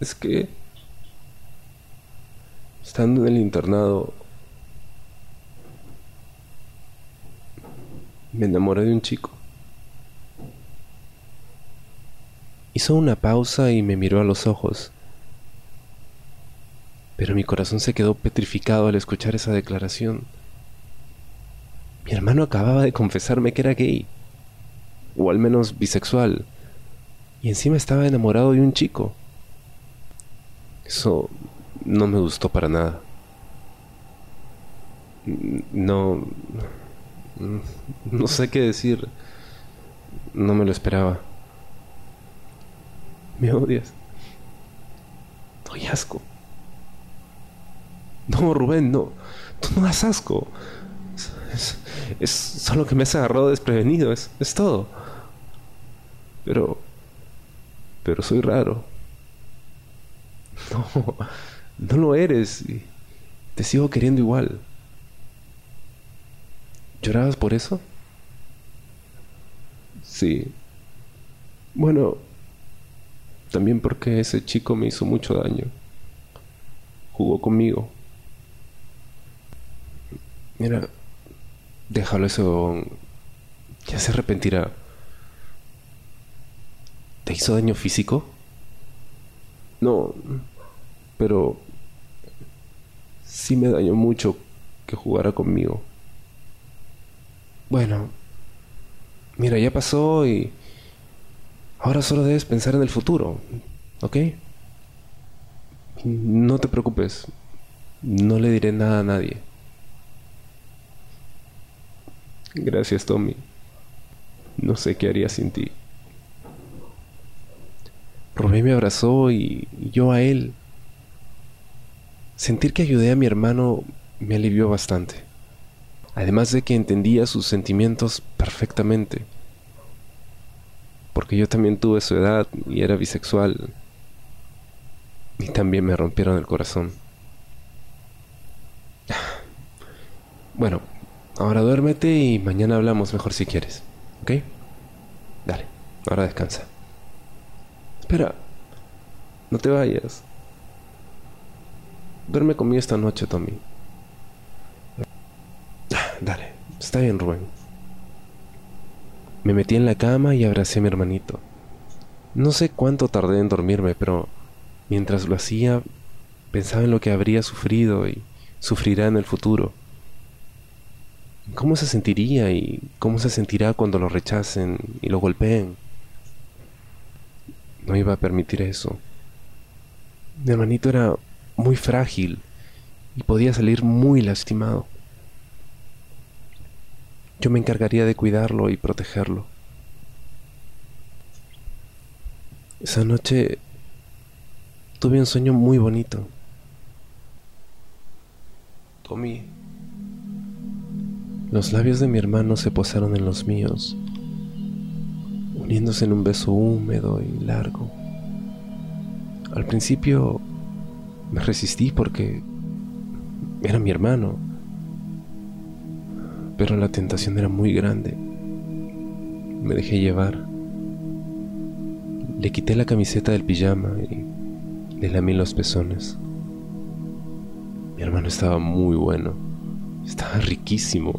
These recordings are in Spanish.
Es que... Estando en el internado... Me enamoré de un chico. Hizo una pausa y me miró a los ojos. Pero mi corazón se quedó petrificado al escuchar esa declaración. Mi hermano acababa de confesarme que era gay, o al menos bisexual, y encima estaba enamorado de un chico. Eso no me gustó para nada. No... No sé qué decir. No me lo esperaba. Me odias. Doy asco. No, Rubén, no. Tú no das asco. Es, solo que me has agarrado desprevenido, es, es todo. Pero... Pero soy raro. No, no lo eres. Te sigo queriendo igual. ¿Llorabas por eso? Sí. Bueno, también porque ese chico me hizo mucho daño. Jugó conmigo. Mira, déjalo eso. Ya se arrepentirá. ¿Te hizo daño físico? No, pero sí me dañó mucho que jugara conmigo. Bueno, mira, ya pasó y ahora solo debes pensar en el futuro, ¿ok? No te preocupes, no le diré nada a nadie. Gracias, Tommy. No sé qué haría sin ti. Rubén me abrazó y yo a él. Sentir que ayudé a mi hermano me alivió bastante además de que entendía sus sentimientos perfectamente, porque yo también tuve su edad y era bisexual, y también me rompieron el corazón. Bueno, ahora duérmete y mañana hablamos mejor si quieres, ¿ok? Dale, ahora descansa. Espera, no te vayas. Duerme conmigo esta noche, Tommy. Dale, está bien, Rubén. Me metí en la cama y abracé a mi hermanito. No sé cuánto tardé en dormirme, pero mientras lo hacía, pensaba en lo que habría sufrido y sufrirá en el futuro. ¿Cómo se sentiría y cómo se sentirá cuando lo rechacen y lo golpeen? No iba a permitir eso. Mi hermanito era muy frágil y podía salir muy lastimado. Yo me encargaría de cuidarlo y protegerlo. Esa noche tuve un sueño muy bonito. Tommy. Los labios de mi hermano se posaron en los míos, uniéndose en un beso húmedo y largo. Al principio me resistí porque era mi hermano pero la tentación era muy grande. Me dejé llevar. Le quité la camiseta del pijama y le lamí los pezones. Mi hermano estaba muy bueno. Estaba riquísimo.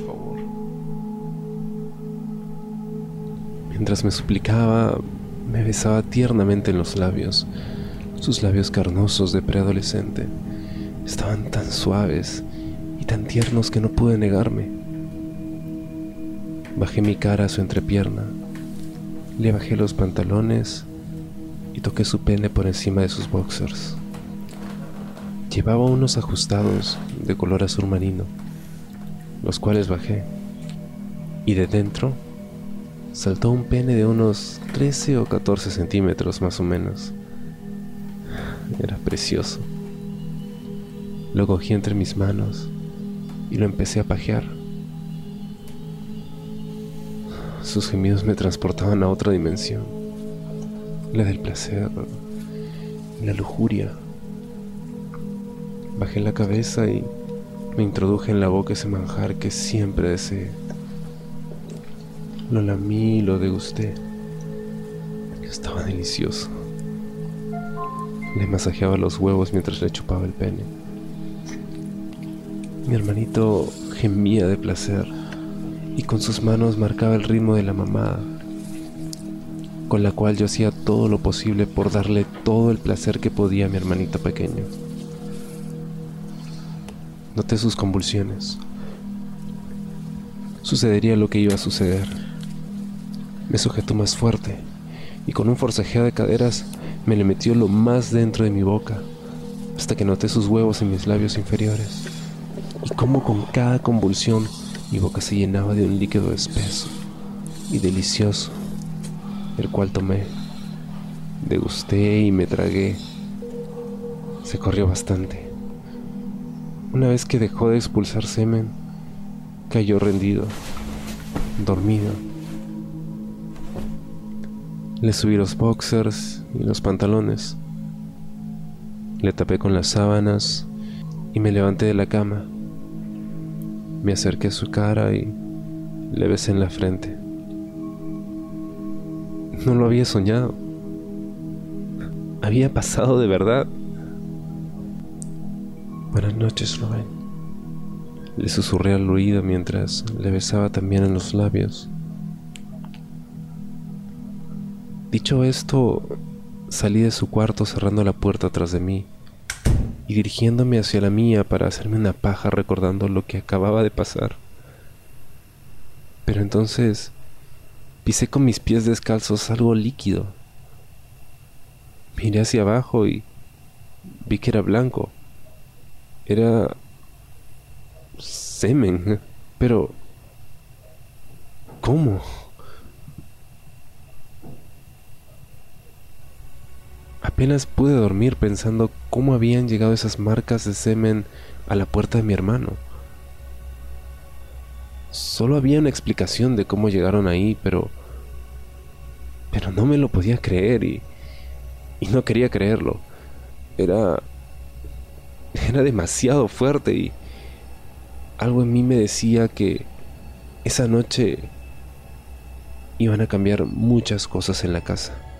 Mientras me suplicaba, me besaba tiernamente en los labios. Sus labios carnosos de preadolescente estaban tan suaves y tan tiernos que no pude negarme. Bajé mi cara a su entrepierna, le bajé los pantalones y toqué su pene por encima de sus boxers. Llevaba unos ajustados de color azul marino, los cuales bajé, y de dentro saltó un pene de unos 13 o 14 centímetros más o menos. era precioso. Lo cogí entre mis manos y lo empecé a pajear. Sus gemidos me transportaban a otra dimensión, la del placer, la lujuria. Bajé la cabeza y me introduje en la boca ese manjar que siempre deseé. Lo lamí y lo degusté. Estaba delicioso. Le masajeaba los huevos mientras le chupaba el pene. Mi hermanito gemía de placer y con sus manos marcaba el ritmo de la mamada, con la cual yo hacía todo lo posible por darle todo el placer que podía a mi hermanito pequeño. Noté sus convulsiones. Sucedería lo que iba a suceder. Me sujetó más fuerte y con un forcejeo de caderas me le metió lo más dentro de mi boca, hasta que noté sus huevos en mis labios inferiores, y cómo con cada convulsión mi boca se llenaba de un líquido espeso y delicioso, el cual tomé, degusté y me tragué. Se corrió bastante. Una vez que dejó de expulsar semen, cayó rendido, dormido. Le subí los boxers y los pantalones. Le tapé con las sábanas y me levanté de la cama. Me acerqué a su cara y le besé en la frente. No lo había soñado. Había pasado de verdad. Buenas noches, Rubén. Le susurré al oído mientras le besaba también en los labios. Dicho esto, salí de su cuarto cerrando la puerta tras de mí y dirigiéndome hacia la mía para hacerme una paja recordando lo que acababa de pasar. Pero entonces pisé con mis pies descalzos algo líquido. Miré hacia abajo y vi que era blanco. Era semen. Pero... ¿Cómo? Apenas pude dormir pensando cómo habían llegado esas marcas de semen a la puerta de mi hermano. Solo había una explicación de cómo llegaron ahí, pero... Pero no me lo podía creer y... Y no quería creerlo. Era era demasiado fuerte y algo en mí me decía que esa noche iban a cambiar muchas cosas en la casa.